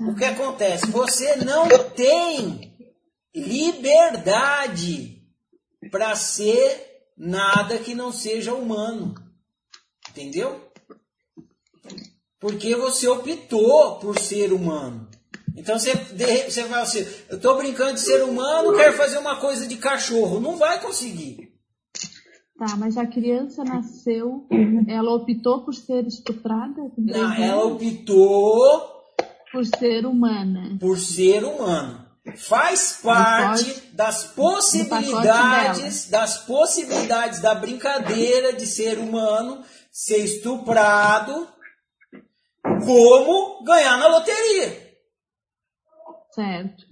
o que acontece? Você não tem liberdade para ser nada que não seja humano. Entendeu? Porque você optou por ser humano. Então você, você fala assim, eu estou brincando de ser humano, quero fazer uma coisa de cachorro. Não vai conseguir. Tá, mas a criança nasceu, ela optou por ser estuprada? Não, ela optou por ser humana. Por ser humano. Faz parte das possibilidades, das possibilidades da brincadeira de ser humano ser estuprado, como ganhar na loteria. Certo.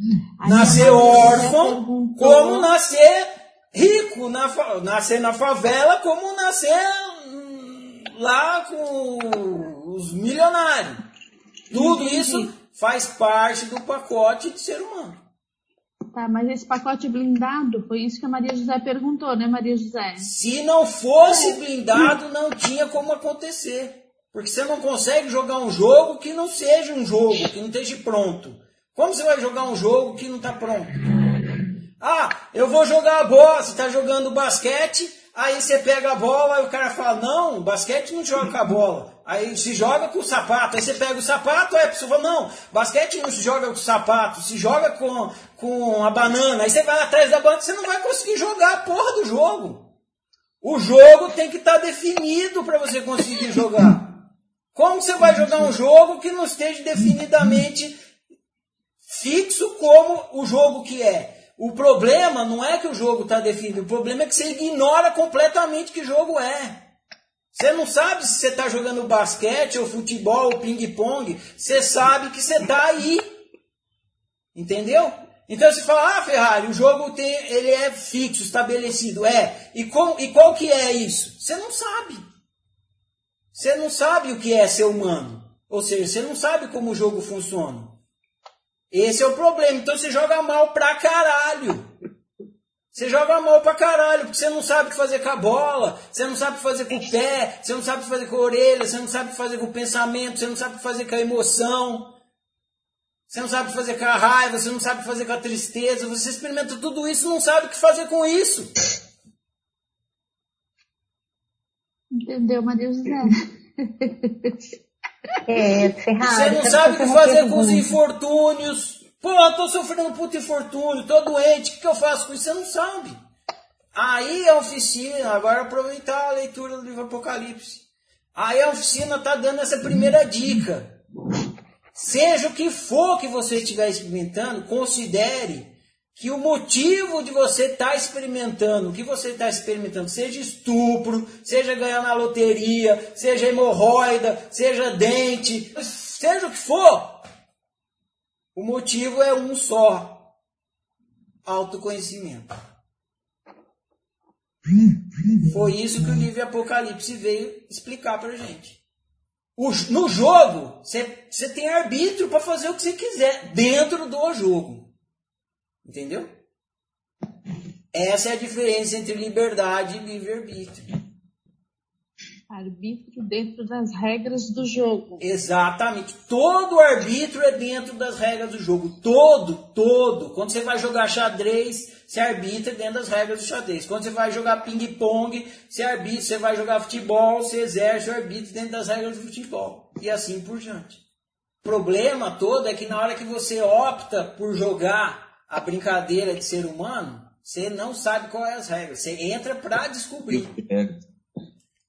Nascer órfão, como nascer rico, na, nascer na favela, como nascer hum, lá com os milionários. Tudo isso faz parte do pacote de ser humano. Tá, mas esse pacote blindado, foi isso que a Maria José perguntou, né, Maria José? Se não fosse blindado, não tinha como acontecer. Porque você não consegue jogar um jogo que não seja um jogo, que não esteja pronto. Como você vai jogar um jogo que não está pronto? Ah, eu vou jogar a bola, você está jogando basquete, aí você pega a bola e o cara fala, não, basquete não joga com a bola. Aí se joga com o sapato, aí você pega o sapato, aí a pessoa fala, não, basquete não se joga com o sapato, se joga com, com a banana. Aí você vai atrás da banana, você não vai conseguir jogar a porra do jogo. O jogo tem que estar tá definido para você conseguir jogar. Como você vai jogar um jogo que não esteja definidamente fixo como o jogo que é? O problema não é que o jogo está definido, o problema é que você ignora completamente que jogo é. Você não sabe se você está jogando basquete ou futebol ou ping-pong. Você sabe que você está aí. Entendeu? Então você fala, ah, Ferrari, o jogo tem, ele é fixo, estabelecido. É. E, com, e qual que é isso? Você não sabe. Você não sabe o que é ser humano. Ou seja, você não sabe como o jogo funciona. Esse é o problema. Então você joga mal pra caralho. Você joga mal pra caralho, porque você não sabe o que fazer com a bola, você não sabe o que fazer com o pé, você não sabe o que fazer com a orelha, você não sabe o que fazer com o pensamento, você não sabe o que fazer com a emoção, você não sabe o que fazer com a raiva, você não sabe o que fazer com a tristeza, você experimenta tudo isso e não sabe o que fazer com isso. Entendeu, Maria José? É, Ferrari, você não sabe o que fazer com os infortúnios. Pô, eu tô sofrendo um puto infortúnio, tô doente, o que, que eu faço com isso? Você não sabe. Aí a oficina, agora aproveitar a leitura do livro Apocalipse. Aí a oficina tá dando essa primeira dica. Seja o que for que você estiver experimentando, considere que o motivo de você estar tá experimentando, o que você está experimentando, seja estupro, seja ganhar na loteria, seja hemorroida, seja dente, seja o que for, o motivo é um só: autoconhecimento. Foi isso que o livro Apocalipse veio explicar para gente. No jogo, você tem arbítrio para fazer o que você quiser dentro do jogo. Entendeu? Essa é a diferença entre liberdade e livre-arbítrio. Arbítrio dentro das regras do jogo. Exatamente. Todo arbítrio é dentro das regras do jogo. Todo, todo. Quando você vai jogar xadrez, você arbitra dentro das regras do xadrez. Quando você vai jogar ping-pong, você arbitra. Você vai jogar futebol, você exerce o arbítrio dentro das regras do futebol. E assim por diante. O problema todo é que na hora que você opta por jogar a brincadeira de ser humano, você não sabe quais é as regras. Você entra para descobrir.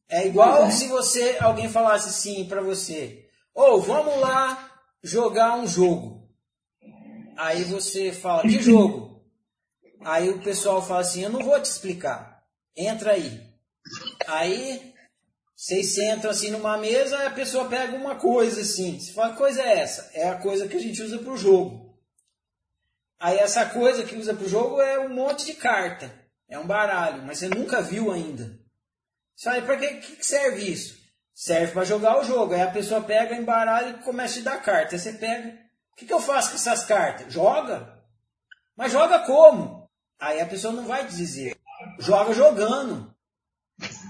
É igual se você alguém falasse assim para você: "Ou oh, vamos lá jogar um jogo". Aí você fala: "Que jogo?" Aí o pessoal fala assim: "Eu não vou te explicar. Entra aí". Aí vocês sentam assim numa mesa, a pessoa pega uma coisa assim. Você fala: "Que coisa é essa?" É a coisa que a gente usa para o jogo. Aí essa coisa que usa para o jogo é um monte de carta. É um baralho, mas você nunca viu ainda. Você fala, para que, que serve isso? Serve para jogar o jogo. Aí a pessoa pega, embaralha e começa a dar carta. Aí você pega. O que, que eu faço com essas cartas? Joga. Mas joga como? Aí a pessoa não vai dizer. Joga jogando.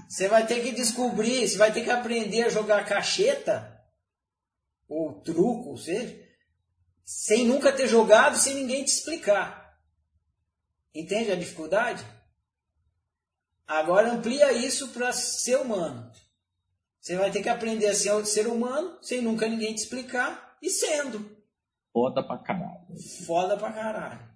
Você vai ter que descobrir, você vai ter que aprender a jogar cacheta, ou truco, ou seja, sem nunca ter jogado, sem ninguém te explicar. Entende a dificuldade? Agora amplia isso para ser humano. Você vai ter que aprender a ser ser humano, sem nunca ninguém te explicar, e sendo. Foda pra caralho. Foda pra caralho.